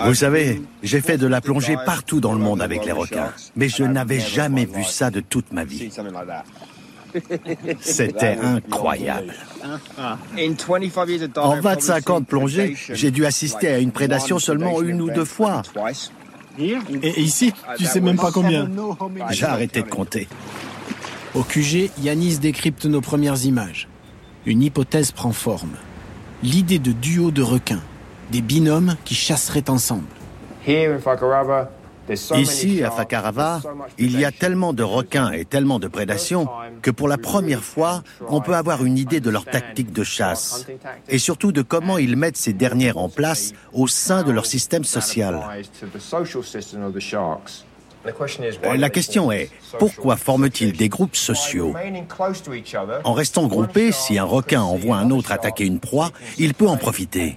Vous savez, j'ai fait de la plongée partout dans le monde avec les requins, mais je n'avais jamais vu ça de toute ma vie. C'était incroyable. En 25 ans de plongée, j'ai dû assister à une prédation seulement une ou deux fois. Et ici, tu sais même pas combien. J'ai arrêté de compter. Au QG, Yanis décrypte nos premières images. Une hypothèse prend forme. L'idée de duo de requins, des binômes qui chasseraient ensemble. Ici, à Fakarava, il y a tellement de requins et tellement de prédation que pour la première fois, on peut avoir une idée de leur tactique de chasse et surtout de comment ils mettent ces dernières en place au sein de leur système social. La question est, pourquoi forment-ils des groupes sociaux? En restant groupés, si un requin envoie un autre attaquer une proie, il peut en profiter.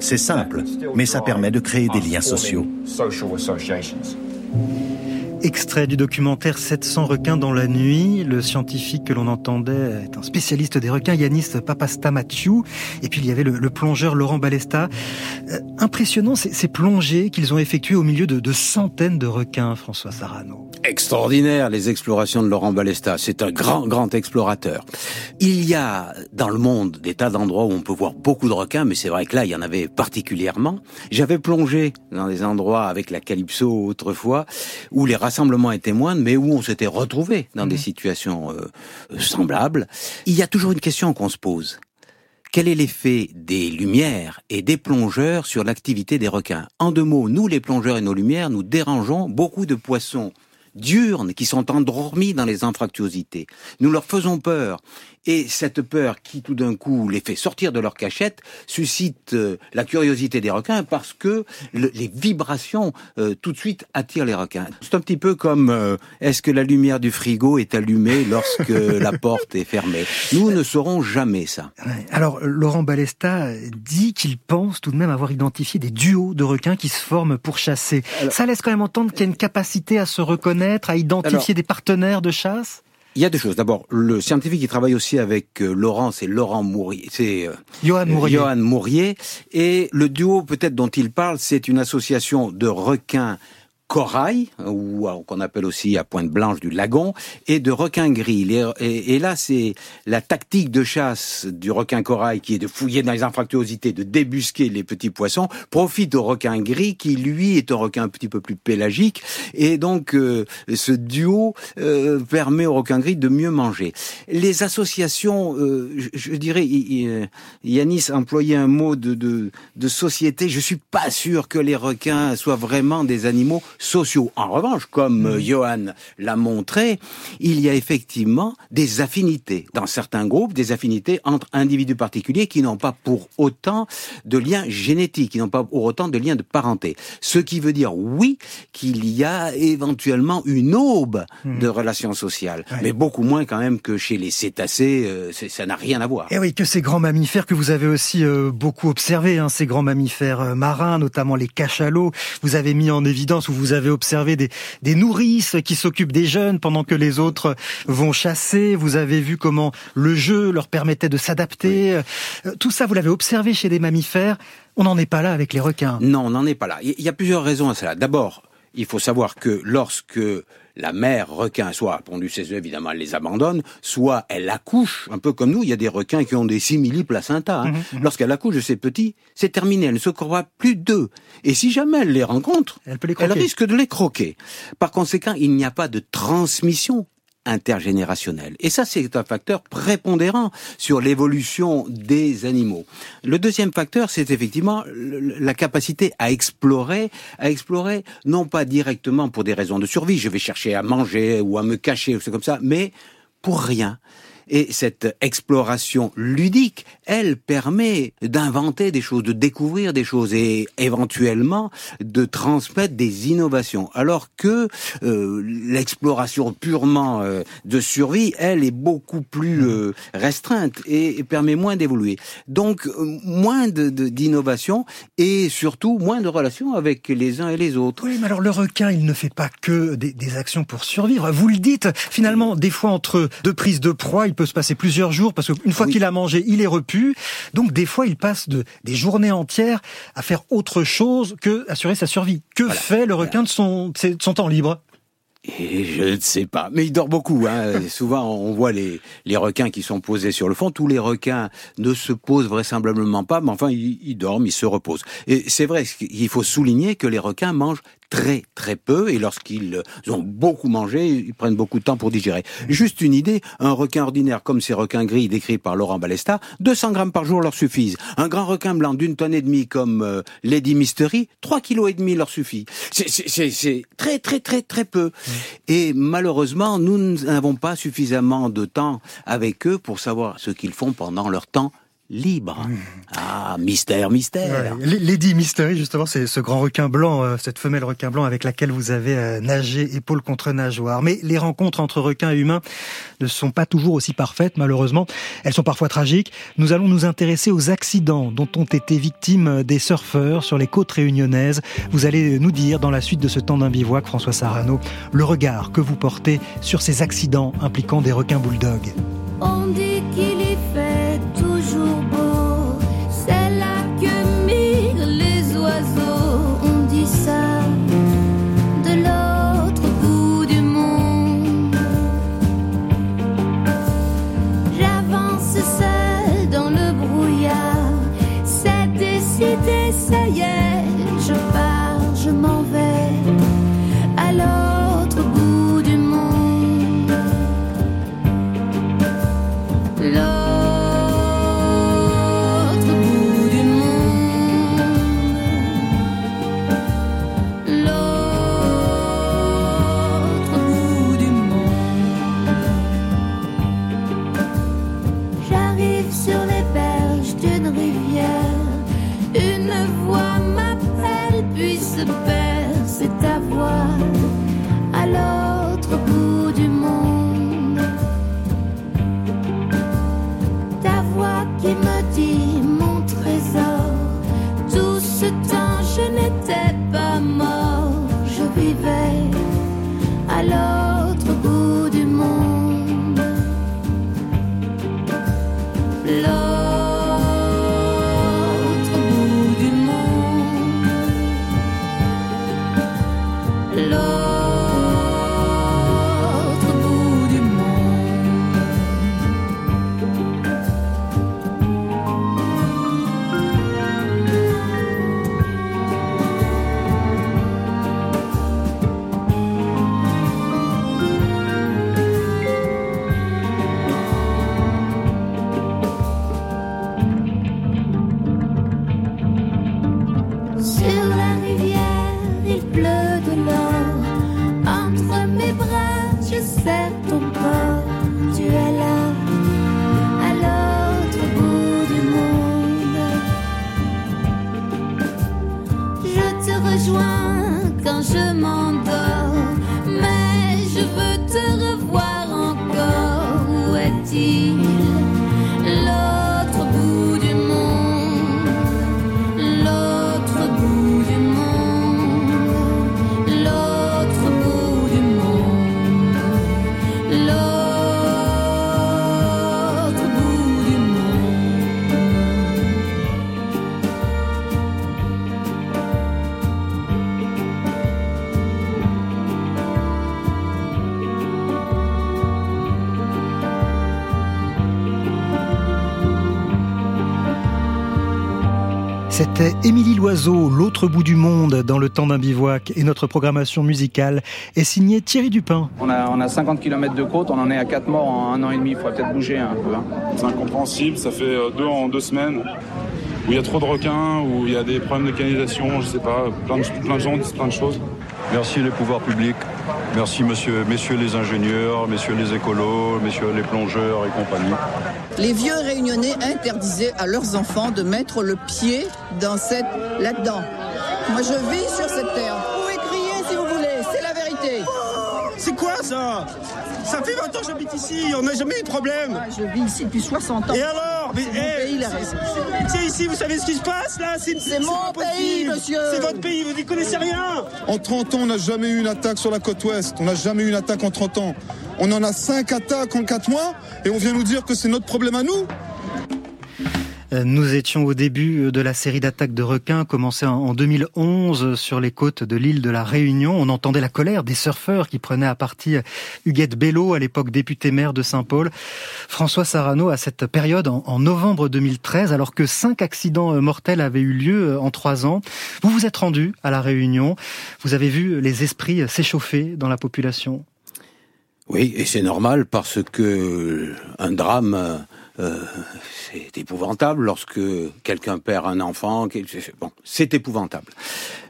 C'est simple, mais ça permet de créer des liens sociaux. Extrait du documentaire 700 requins dans la nuit. Le scientifique que l'on entendait est un spécialiste des requins, Yanis Papastamathiou. Et puis il y avait le, plongeur Laurent Balesta. Euh, impressionnant ces, plongées qu'ils ont effectuées au milieu de, de centaines de requins, François Sarano. Extraordinaire les explorations de Laurent Balesta. C'est un grand, grand explorateur. Il y a dans le monde des tas d'endroits où on peut voir beaucoup de requins, mais c'est vrai que là, il y en avait particulièrement. J'avais plongé dans des endroits avec la Calypso autrefois, où les rassemblements étaient moindres, mais où on s'était retrouvé dans des mmh. situations euh, semblables. Il y a toujours une question qu'on se pose. Quel est l'effet des lumières et des plongeurs sur l'activité des requins? En deux mots, nous les plongeurs et nos lumières, nous dérangeons beaucoup de poissons diurnes qui sont endormis dans les anfractuosités. Nous leur faisons peur et cette peur qui tout d'un coup les fait sortir de leur cachette suscite euh, la curiosité des requins parce que les vibrations euh, tout de suite attirent les requins. C'est un petit peu comme euh, est-ce que la lumière du frigo est allumée lorsque la porte est fermée? Nous ne saurons jamais ça. Alors Laurent Balesta dit qu'il pense tout de même avoir identifié des duos de requins qui se forment pour chasser. ça laisse quand même entendre qu'il y a une capacité à se reconnaître, à identifier des partenaires de chasse? Il y a deux choses. D'abord, le scientifique qui travaille aussi avec euh, Laurent, c'est Laurent Mourier, c'est euh, Johan Mourier. Johan Mourier. Et le duo peut-être dont il parle, c'est une association de requins corail, ou qu'on appelle aussi à pointe blanche du lagon, et de requin gris. Et, là, c'est la tactique de chasse du requin corail qui est de fouiller dans les infractuosités, de débusquer les petits poissons, profite au requin gris qui, lui, est un requin un petit peu plus pélagique. Et donc, euh, ce duo euh, permet au requin gris de mieux manger. Les associations, euh, je, dirais, Yanis employait un mot de, de, de société. Je suis pas sûr que les requins soient vraiment des animaux sociaux. En revanche, comme euh, Johan l'a montré, il y a effectivement des affinités dans certains groupes, des affinités entre individus particuliers qui n'ont pas pour autant de liens génétiques, qui n'ont pas pour autant de liens de parenté. Ce qui veut dire, oui, qu'il y a éventuellement une aube hmm. de relations sociales, mais beaucoup moins quand même que chez les cétacés, euh, ça n'a rien à voir. Et oui, que ces grands mammifères que vous avez aussi euh, beaucoup observés, hein, ces grands mammifères marins, notamment les cachalots, vous avez mis en évidence, ou vous vous avez observé des, des nourrices qui s'occupent des jeunes pendant que les autres vont chasser. Vous avez vu comment le jeu leur permettait de s'adapter. Euh, tout ça, vous l'avez observé chez des mammifères. On n'en est pas là avec les requins. Non, on n'en est pas là. Il y a plusieurs raisons à cela. D'abord, il faut savoir que lorsque la mère requin soit a pondu ses œufs, évidemment, elle les abandonne, soit elle accouche, un peu comme nous, il y a des requins qui ont des simili placenta. Hein. Mhm, mhm. Lorsqu'elle accouche de ses petits, c'est terminé, elle ne se croit plus d'eux. Et si jamais elle les rencontre, elle, elle risque de les croquer. Par conséquent, il n'y a pas de transmission intergénérationnel. Et ça, c'est un facteur prépondérant sur l'évolution des animaux. Le deuxième facteur, c'est effectivement la capacité à explorer, à explorer non pas directement pour des raisons de survie, je vais chercher à manger ou à me cacher, ou c'est comme ça, mais pour rien. Et cette exploration ludique, elle permet d'inventer des choses, de découvrir des choses et éventuellement de transmettre des innovations. Alors que euh, l'exploration purement euh, de survie, elle est beaucoup plus euh, restreinte et, permet moins d'évoluer. Donc moins de d'innovation et surtout moins de relations avec les uns et les autres. Oui, mais alors le requin, il ne fait pas que des, des actions pour survivre. Vous le dites, finalement, des fois entre deux prises de proie, peut se passer plusieurs jours parce qu'une fois qu'il a mangé, il est repu. Donc des fois, il passe de, des journées entières à faire autre chose que assurer sa survie. Que fait le requin de son, de son temps libre? Et je ne sais pas, mais il dort beaucoup. Hein. Souvent, on voit les, les requins qui sont posés sur le fond. Tous les requins ne se posent vraisemblablement pas, mais enfin, ils, ils dorment, ils se reposent. Et c'est vrai, il faut souligner que les requins mangent très très peu et lorsqu'ils ont beaucoup mangé, ils prennent beaucoup de temps pour digérer. Juste une idée, un requin ordinaire comme ces requins gris décrits par Laurent Balesta, 200 grammes par jour leur suffisent. Un grand requin blanc d'une tonne et demie comme euh, Lady Mystery, 3 kilos et demi leur suffit. C'est très très très très peu. Et malheureusement, nous n'avons pas suffisamment de temps avec eux pour savoir ce qu'ils font pendant leur temps libre. Ah, mystère, mystère. Ouais. Lady Mystery, justement, c'est ce grand requin blanc, euh, cette femelle requin blanc avec laquelle vous avez euh, nagé épaule contre nageoire. Mais les rencontres entre requins et humains ne sont pas toujours aussi parfaites, malheureusement. Elles sont parfois tragiques. Nous allons nous intéresser aux accidents dont ont été victimes des surfeurs sur les côtes réunionnaises. Vous allez nous dire, dans la suite de ce temps d'un bivouac, François Sarano, le regard que vous portez sur ces accidents impliquant des requins bulldogs. On dit qu'il y fait encore. C'était Émilie Loiseau, L'autre bout du monde, dans le temps d'un bivouac. Et notre programmation musicale est signée Thierry Dupin. On a, on a 50 km de côte, on en est à 4 morts en un an et demi. Il faudrait peut-être bouger un peu. hein. C'est incompréhensible, ça fait euh, deux en deux semaines où il y a trop de requins, où il y a des problèmes de canalisation, je sais pas, plein de, plein de gens disent plein de choses. Merci les pouvoirs publics, merci monsieur, messieurs les ingénieurs, messieurs les écolos, messieurs les plongeurs et compagnie. Les vieux réunionnais interdisaient à leurs enfants de mettre le pied dans cette là-dedans. Moi, je vis sur cette terre. Vous pouvez crier si vous voulez, c'est la vérité. C'est quoi ça? Ça fait 20 ans que j'habite ici, on n'a jamais eu de problème. Je vis ici depuis 60 ans. Et alors? Mais, C'est mon eh, c'est- ici, vous savez ce qui se passe là? C'est C'est mon pays, monsieur. C'est votre pays, vous n'y connaissez rien. En 30 ans, on n'a jamais eu une attaque sur la côte ouest. On n'a jamais eu une attaque en 30 ans. On en a 5 attaques en 4 mois et on vient nous dire que c'est notre problème à nous. Euh, Nous étions au début de la série d'attaques de requins commencée en- en 2011 sur les côtes de l'île de la Réunion. On entendait la colère des surfeurs qui prenaient à partie Huguette Bello, à l'époque députée maire de Saint-Paul. François Sarano, à cette période, en, novembre 2013, alors que cinq accidents euh, mortels avaient eu lieu euh, en trois ans, vous vous êtes rendu à la Réunion. Vous avez vu les esprits s'échauffer dans la population. Oui, et c'est normal parce que un drame, euh, c'est épouvantable lorsque quelqu'un perd un enfant. Bon, c'est épouvantable.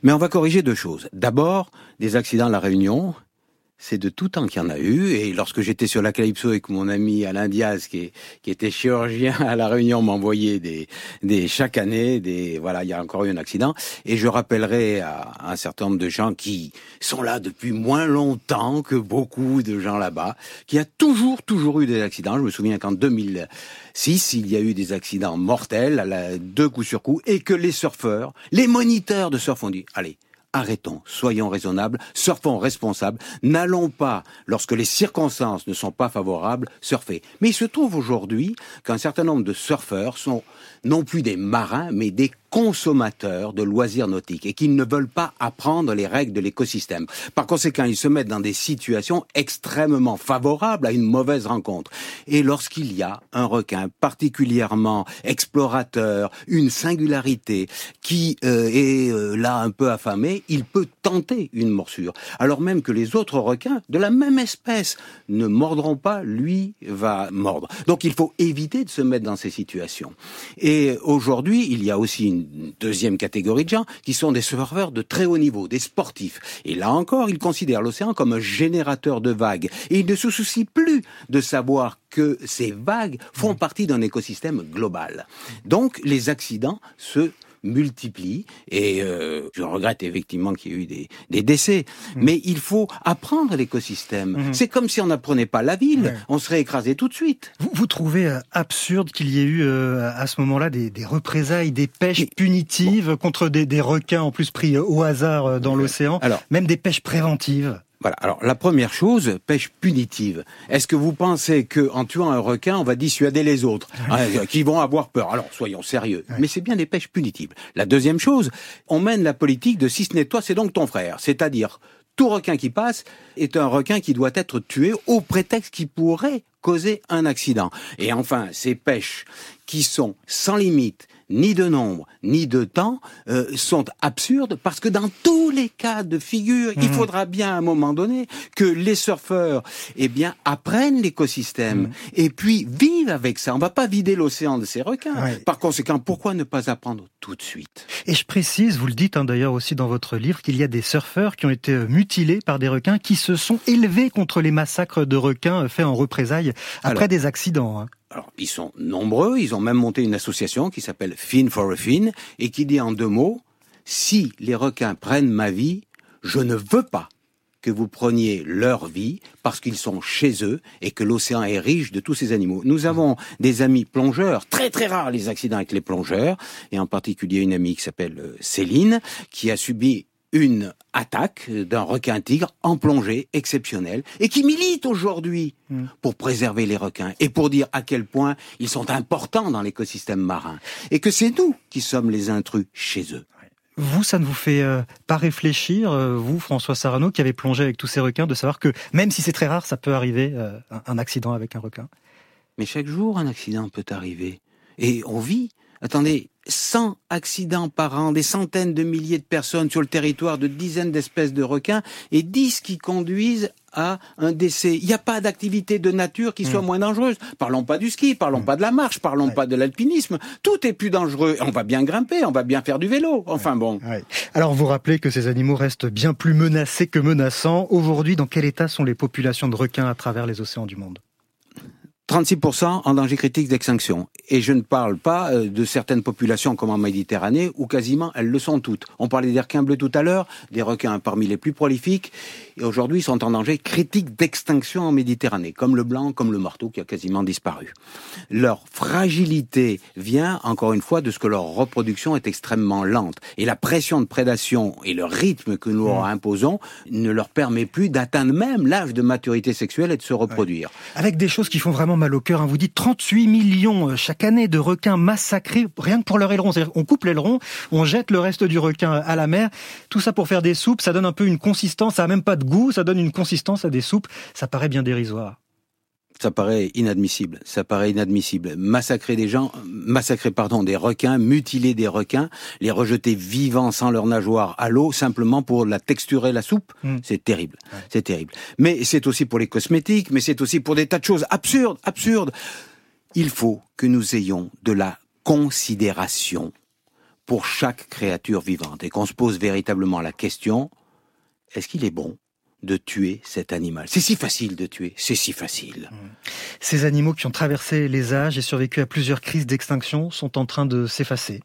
Mais on va corriger deux choses. D'abord, des accidents à la Réunion, c'est de tout temps qu'il y en a eu. Et lorsque j'étais sur la Calypso avec mon ami Alain Diaz, qui, qui était chirurgien à la Réunion, m'envoyait des, des chaque année, des voilà, il y a encore eu un accident. Et je rappellerai à, un certain nombre de gens qui sont là depuis moins longtemps que beaucoup de gens là-bas, qu'il y a toujours, toujours eu des accidents. Je me souviens qu'en 2006, il y a eu des accidents mortels, à la, deux coups sur coup, et que les surfeurs, les moniteurs de surf ont dit, allez, arrêtons, soyons raisonnables, surfons responsables, n'allons pas, lorsque les circonstances ne sont pas favorables, surfer. Mais il se trouve aujourd'hui qu'un certain nombre de surfeurs sont non plus des marins, mais des consommateurs de loisirs nautiques et qu'ils ne veulent pas apprendre les règles de l'écosystème. Par conséquent, ils se mettent dans des situations extrêmement favorables à une mauvaise rencontre. Et lorsqu'il y a un requin particulièrement explorateur, une singularité qui euh, est euh, là un peu affamé, il peut tenter une morsure. Alors même que les autres requins de la même espèce ne mordront pas, lui va mordre. Donc il faut éviter de se mettre dans ces situations. Et aujourd'hui, il y a aussi une deuxième catégorie de gens qui sont des surfeurs de très haut niveau, des sportifs. Et là encore, ils considèrent l'océan comme un générateur de vagues. Et ils ne se soucient plus de savoir que ces vagues font partie d'un écosystème global. Donc les accidents se multiplient et euh, je regrette effectivement qu'il y ait eu des, des décès. Mmh. Mais il faut apprendre l'écosystème. Mmh. C'est comme si on n'apprenait pas la ville, on serait écrasé tout de suite. Vous, vous trouvez euh, absurde qu'il y ait eu euh, à ce moment-là des, des, représailles, des pêches punitives contre des, des, requins en plus pris au hasard dans l'océan, même des pêches préventives? Voilà. Alors la première chose, pêche punitive. Est-ce que vous pensez que en tuant un requin, on va dissuader les autres hein, qui vont avoir peur? Alors soyons sérieux. Mais c'est bien des pêches punitives. La deuxième chose, on mène la politique de si ce n'est toi, c'est donc ton frère. C'est-à-dire tout requin qui passe est un requin qui doit être tué au prétexte qu'il pourrait causer un accident. Et enfin, ces pêches qui sont sans limite, ni de nombre, ni de temps, euh, sont absurdes parce que dans tous les cas de figure, il mhm. faudra bien à un moment donné que les surfeurs, eh bien, apprennent l'écosystème mhm. et puis vivent avec ça. On va pas vider l'océan de ces requins. Par conséquent, pourquoi ne pas apprendre tout de suite? Et je précise, vous le dites hein, d'ailleurs aussi dans votre livre, qu'il y a des surfeurs qui ont été euh, mutilés par des requins qui se sont élevés contre les massacres de requins euh, faits en représailles après des accidents. Hein. Ils sont nombreux, ils ont même monté une association qui s'appelle Fin for a Fin et qui dit en deux mots, si les requins prennent ma vie, je ne veux pas que vous preniez leur vie parce qu'ils sont chez eux et que l'océan est riche de tous ces animaux. Nous avons des amis plongeurs, très très rares les accidents avec les plongeurs, et en particulier une amie qui s'appelle euh, Céline, qui a subi une attaque d'un requin tigre en plongée exceptionnelle et qui milite aujourd'hui hmm. pour préserver les requins et pour dire à quel point ils sont importants dans l'écosystème marin et que c'est nous qui sommes les intrus chez eux. Vous, ça ne vous fait euh, pas réfléchir, euh, vous, François Sarano, qui avez plongé avec tous ces requins, de savoir que même si c'est très rare, ça peut arriver, euh, un accident avec un requin? Mais chaque jour, un accident peut arriver. Et on vit. Attendez, 100 accidents par an, des centaines de milliers de personnes sur le territoire de dizaines d'espèces de requins et 10 qui conduisent à un décès. Il n'y a pas d'activité de nature qui soit mm. moins dangereuse. Parlons pas du ski, parlons mm. pas de la marche, parlons pas de l'alpinisme. Tout est plus dangereux. On va bien grimper, on va bien faire du vélo. Enfin bon. Alors vous rappelez que ces animaux restent bien plus menacés que menaçants. Aujourd'hui, dans quel état sont les populations de requins à travers les océans du monde? 36% en danger critique d'extinction. Et je ne parle pas euh, de certaines populations comme en Méditerranée, où quasiment elles le sont toutes. On parlait des requins bleus tout à l'heure, des requins parmi les plus prolifiques, et aujourd'hui ils sont en danger critique d'extinction en Méditerranée, comme le blanc, comme le marteau qui a quasiment disparu. Leur fragilité vient, encore une fois, de ce que leur reproduction est extrêmement lente. Et la pression de prédation et le rythme que nous leur mmh. imposons ne leur permet plus d'atteindre même l'âge de maturité sexuelle et de se reproduire. Avec des choses qui font vraiment mal au cœur. Hein. Vous dites 38 millions euh, chaque année de requins massacrés rien que pour leur aileron. On coupe l'aileron, on jette le reste du requin à la mer. Tout ça pour faire des soupes. Ça donne un peu une consistance. Ça a même pas de goût. Ça donne une consistance à des soupes. Ça paraît bien dérisoire ça paraît inadmissible. Ça paraît inadmissible. Massacrer des gens, massacrer pardon des requins, mutiler des requins, les rejeter vivants sans leurs nageoires à l'eau simplement pour la texturer la soupe, hmm. c'est terrible. C'est terrible. Mais c'est aussi pour les cosmétiques, mais c'est aussi pour des tas de choses absurdes, absurdes. Il faut que nous ayons de la considération pour chaque créature vivante et qu'on se pose véritablement la question est-ce qu'il est bon de tuer cet animal. C'est si facile de tuer, c'est si facile. Ces animaux qui ont traversé les âges et survécu à plusieurs crises d'extinction sont en train de s'effacer.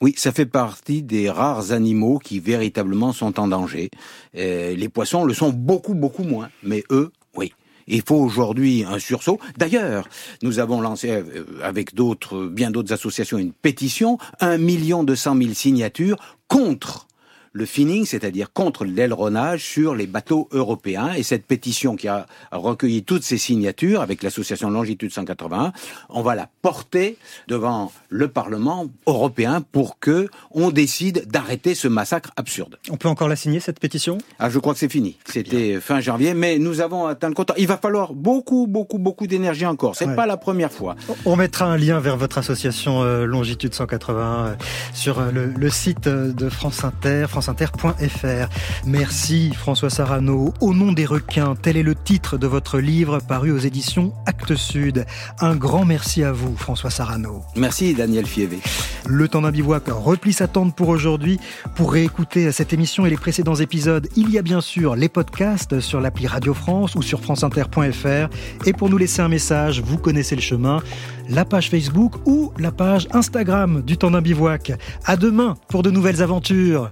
Oui, ça fait partie des rares animaux qui véritablement sont en danger. Euh, les poissons le sont beaucoup, beaucoup moins, mais eux, oui. Il faut aujourd'hui un sursaut. D'ailleurs, nous avons lancé euh, avec d'autres, bien d'autres associations, une pétition, un million deux cent mille signatures contre le finning, c'est-à-dire contre l'aileronnage sur les bateaux européens. Et cette pétition qui a recueilli toutes ces signatures avec l'association Longitude 181, on va la porter devant le Parlement européen pour que on décide d'arrêter ce massacre absurde. On peut encore la signer, cette pétition? Ah, je crois que c'est fini. C'était fin janvier, mais nous avons atteint le compte. Il va falloir beaucoup, beaucoup, beaucoup d'énergie encore. C'est Ouais. pas la première fois. On mettra un lien vers votre association euh, Longitude 180 euh, sur euh, le, le site de France Inter, franceinter.fr. Merci François Sarano. Au nom des requins, tel est le titre de votre livre paru aux éditions Actes Sud. Un grand merci à vous François Sarano. Merci Daniel Fievé. Le temps d'un bivouac replie sa tente pour aujourd'hui. Pour réécouter cette émission et les précédents épisodes, il y a bien sûr les podcasts sur l'appli Radio France ou sur franceinter.fr. Et pour nous laisser un message, vous connaissez le chemin, la page Facebook ou la page Instagram du temps d'un bivouac. À demain pour de nouvelles aventures.